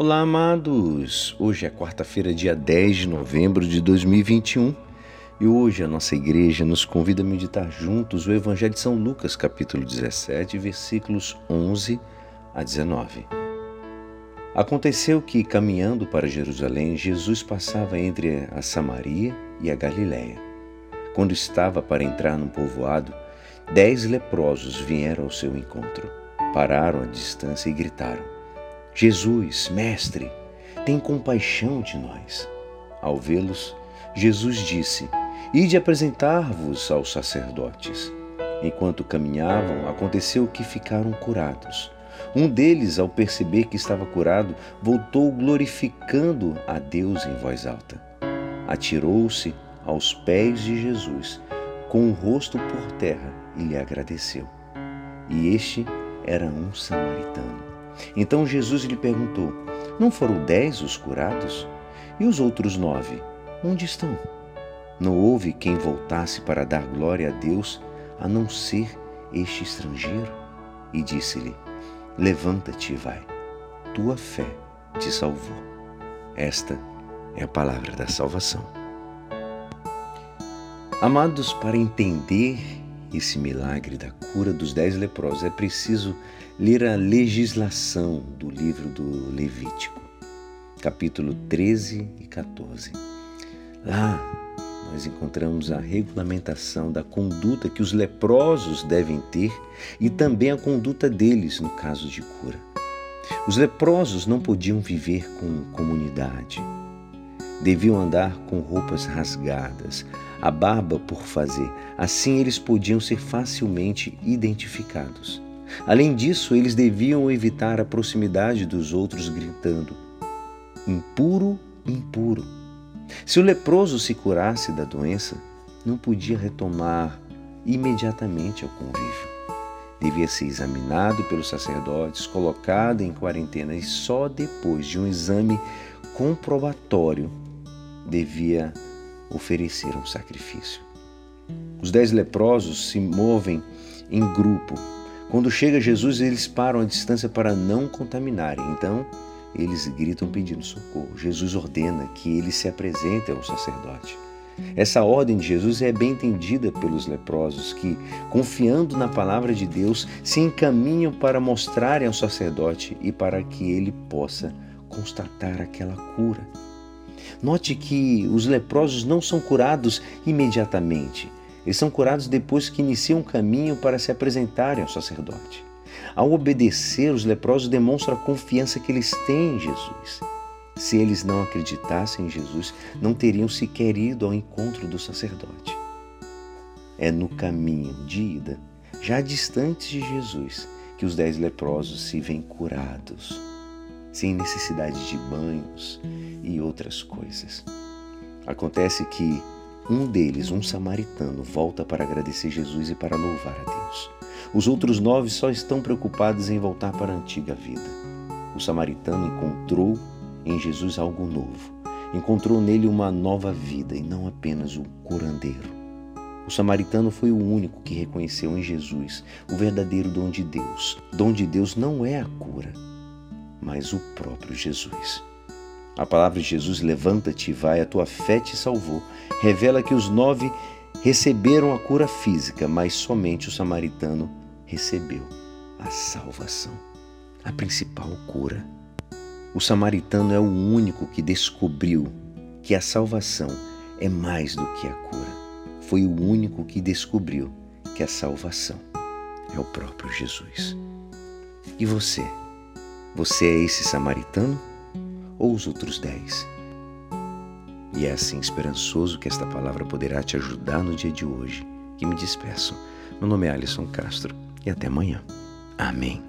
Olá, amados! Hoje é quarta-feira, dia 10 de novembro de 2021 e hoje a nossa igreja nos convida a meditar juntos o Evangelho de São Lucas, capítulo 17, versículos 11 a 19. Aconteceu que, caminhando para Jerusalém, Jesus passava entre a Samaria e a Galiléia. Quando estava para entrar num povoado, dez leprosos vieram ao seu encontro, pararam à distância e gritaram Jesus, Mestre, tem compaixão de nós. Ao vê-los, Jesus disse: Ide apresentar-vos aos sacerdotes. Enquanto caminhavam, aconteceu que ficaram curados. Um deles, ao perceber que estava curado, voltou glorificando a Deus em voz alta. Atirou-se aos pés de Jesus, com o rosto por terra, e lhe agradeceu. E este era um samaritano. Então Jesus lhe perguntou: Não foram dez os curados? E os outros nove? Onde estão? Não houve quem voltasse para dar glória a Deus a não ser este estrangeiro? E disse-lhe: Levanta-te e vai, tua fé te salvou. Esta é a palavra da salvação. Amados, para entender esse milagre da cura dos dez leprosos, é preciso ler a legislação do livro do Levítico, capítulo 13 e 14. Lá nós encontramos a regulamentação da conduta que os leprosos devem ter e também a conduta deles no caso de cura. Os leprosos não podiam viver com comunidade. Deviam andar com roupas rasgadas, a barba por fazer, assim eles podiam ser facilmente identificados. Além disso, eles deviam evitar a proximidade dos outros, gritando: impuro, impuro. Se o leproso se curasse da doença, não podia retomar imediatamente ao convívio. Devia ser examinado pelos sacerdotes, colocado em quarentena e só depois de um exame comprobatório devia oferecer um sacrifício. Os dez leprosos se movem em grupo quando chega Jesus, eles param a distância para não contaminarem. Então, eles gritam pedindo socorro. Jesus ordena que eles se apresentem ao sacerdote. Essa ordem de Jesus é bem entendida pelos leprosos que, confiando na palavra de Deus, se encaminham para mostrarem ao sacerdote e para que ele possa constatar aquela cura. Note que os leprosos não são curados imediatamente. Eles são curados depois que iniciam um caminho para se apresentarem ao sacerdote. Ao obedecer, os leprosos demonstram a confiança que eles têm em Jesus. Se eles não acreditassem em Jesus, não teriam sequer ido ao encontro do sacerdote. É no caminho de ida, já distantes de Jesus, que os dez leprosos se veem curados, sem necessidade de banhos e outras coisas. Acontece que um deles, um samaritano, volta para agradecer Jesus e para louvar a Deus. Os outros nove só estão preocupados em voltar para a antiga vida. O samaritano encontrou em Jesus algo novo. Encontrou nele uma nova vida e não apenas o curandeiro. O samaritano foi o único que reconheceu em Jesus o verdadeiro dom de Deus. Dom de Deus não é a cura, mas o próprio Jesus. A palavra de Jesus, levanta-te e vai, a tua fé te salvou, revela que os nove receberam a cura física, mas somente o samaritano recebeu a salvação, a principal cura. O samaritano é o único que descobriu que a salvação é mais do que a cura. Foi o único que descobriu que a salvação é o próprio Jesus. E você? Você é esse samaritano? ou os outros dez. E é assim esperançoso que esta palavra poderá te ajudar no dia de hoje. Que me despeço. Meu nome é Alisson Castro e até amanhã. Amém.